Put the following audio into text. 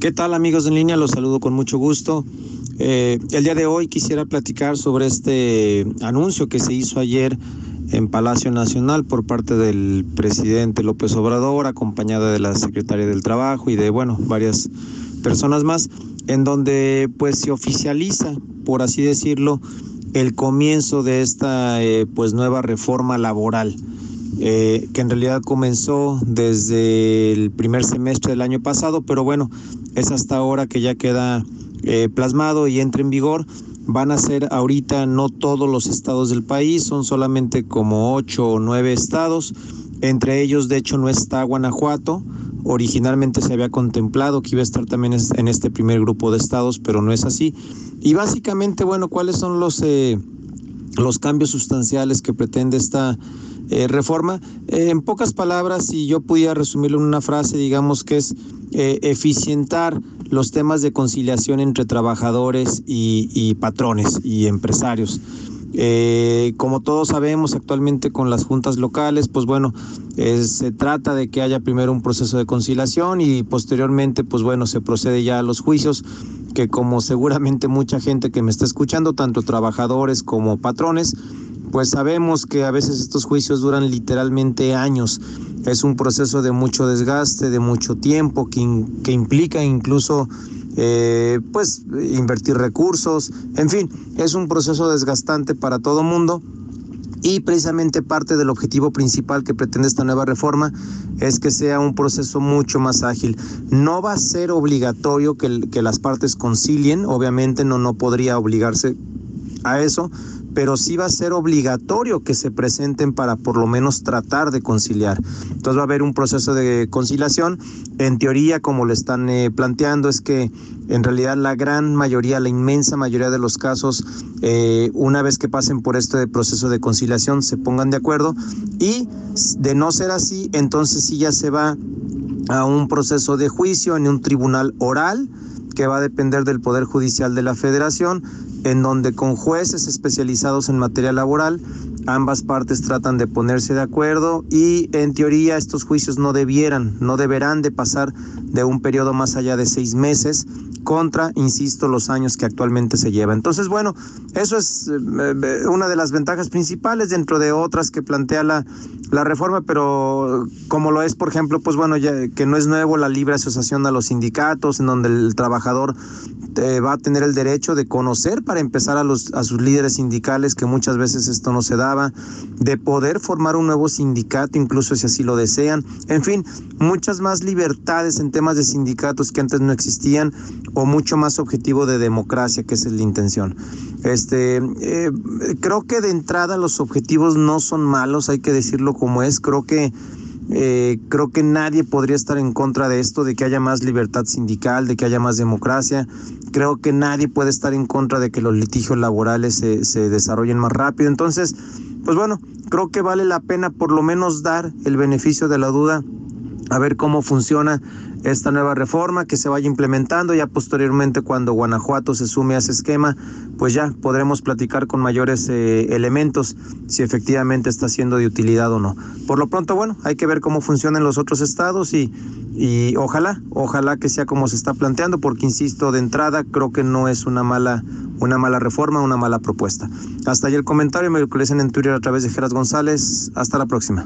¿Qué tal amigos en línea? Los saludo con mucho gusto. Eh, el día de hoy quisiera platicar sobre este anuncio que se hizo ayer en Palacio Nacional por parte del presidente López Obrador, acompañada de la secretaria del Trabajo y de, bueno, varias personas más, en donde pues se oficializa, por así decirlo, el comienzo de esta eh, pues nueva reforma laboral. Eh, que en realidad comenzó desde el primer semestre del año pasado, pero bueno, es hasta ahora que ya queda eh, plasmado y entra en vigor. Van a ser ahorita no todos los estados del país, son solamente como ocho o nueve estados. Entre ellos, de hecho, no está Guanajuato. Originalmente se había contemplado que iba a estar también en este primer grupo de estados, pero no es así. Y básicamente, bueno, ¿cuáles son los, eh, los cambios sustanciales que pretende esta eh, reforma. Eh, en pocas palabras, si yo pudiera resumirlo en una frase, digamos que es eh, eficientar los temas de conciliación entre trabajadores y, patrones y empresarios. Como todos sabemos actualmente con las juntas locales, pues bueno, se trata de que haya primero un proceso de conciliación y posteriormente, pues bueno, se procede ya a los juicios que como seguramente mucha gente que me está escuchando, tanto trabajadores como patrones, pues sabemos que a veces estos juicios duran literalmente años. Es un proceso de mucho desgaste, de mucho tiempo, que, que implica incluso eh, pues invertir recursos, en fin, es un proceso desgastante para todo mundo. Y precisamente parte del objetivo principal que pretende esta nueva reforma es que sea un proceso mucho más ágil. No va a ser obligatorio que, que las partes concilien, obviamente no, no podría obligarse a eso, pero sí va a ser obligatorio que se presenten para por lo menos tratar de conciliar. Entonces va a haber un proceso de conciliación. En teoría, como lo están eh, planteando, es que en realidad la gran mayoría, la inmensa mayoría de los casos, eh, una vez que pasen por este proceso de conciliación, se pongan de acuerdo y de no ser así, entonces sí ya se va a un proceso de juicio en un tribunal oral que va a depender del Poder Judicial de la Federación, en donde con jueces especializados en materia laboral, ambas partes tratan de ponerse de acuerdo y en teoría estos juicios no debieran, no deberán de pasar de un periodo más allá de seis meses contra, insisto, los años que actualmente se lleva. Entonces, bueno, eso es eh, eh, una de las ventajas principales dentro de otras que plantea la, la reforma, pero como lo es, por ejemplo, pues bueno, ya que no es nuevo la libre asociación a los sindicatos, en donde el trabajador eh, va a tener el derecho de conocer para empezar a, los, a sus líderes sindicales, que muchas veces esto no se daba, de poder formar un nuevo sindicato, incluso si así lo desean, en fin, muchas más libertades en temas de sindicatos que antes no existían o mucho más objetivo de democracia, que esa es la intención. Este, eh, creo que de entrada los objetivos no son malos, hay que decirlo como es, creo que eh, creo que nadie podría estar en contra de esto, de que haya más libertad sindical, de que haya más democracia. Creo que nadie puede estar en contra de que los litigios laborales se, se desarrollen más rápido. Entonces, pues bueno, creo que vale la pena por lo menos dar el beneficio de la duda a ver cómo funciona esta nueva reforma que se vaya implementando. Ya posteriormente, cuando Guanajuato se sume a ese esquema, pues ya podremos platicar con mayores eh, elementos si efectivamente está siendo de utilidad o no. Por lo pronto, bueno, hay que ver cómo funcionan los otros estados y, y ojalá, ojalá que sea como se está planteando, porque insisto, de entrada creo que no es una mala, una mala reforma, una mala propuesta. Hasta ahí el comentario, me lo en Twitter a través de Geras González. Hasta la próxima.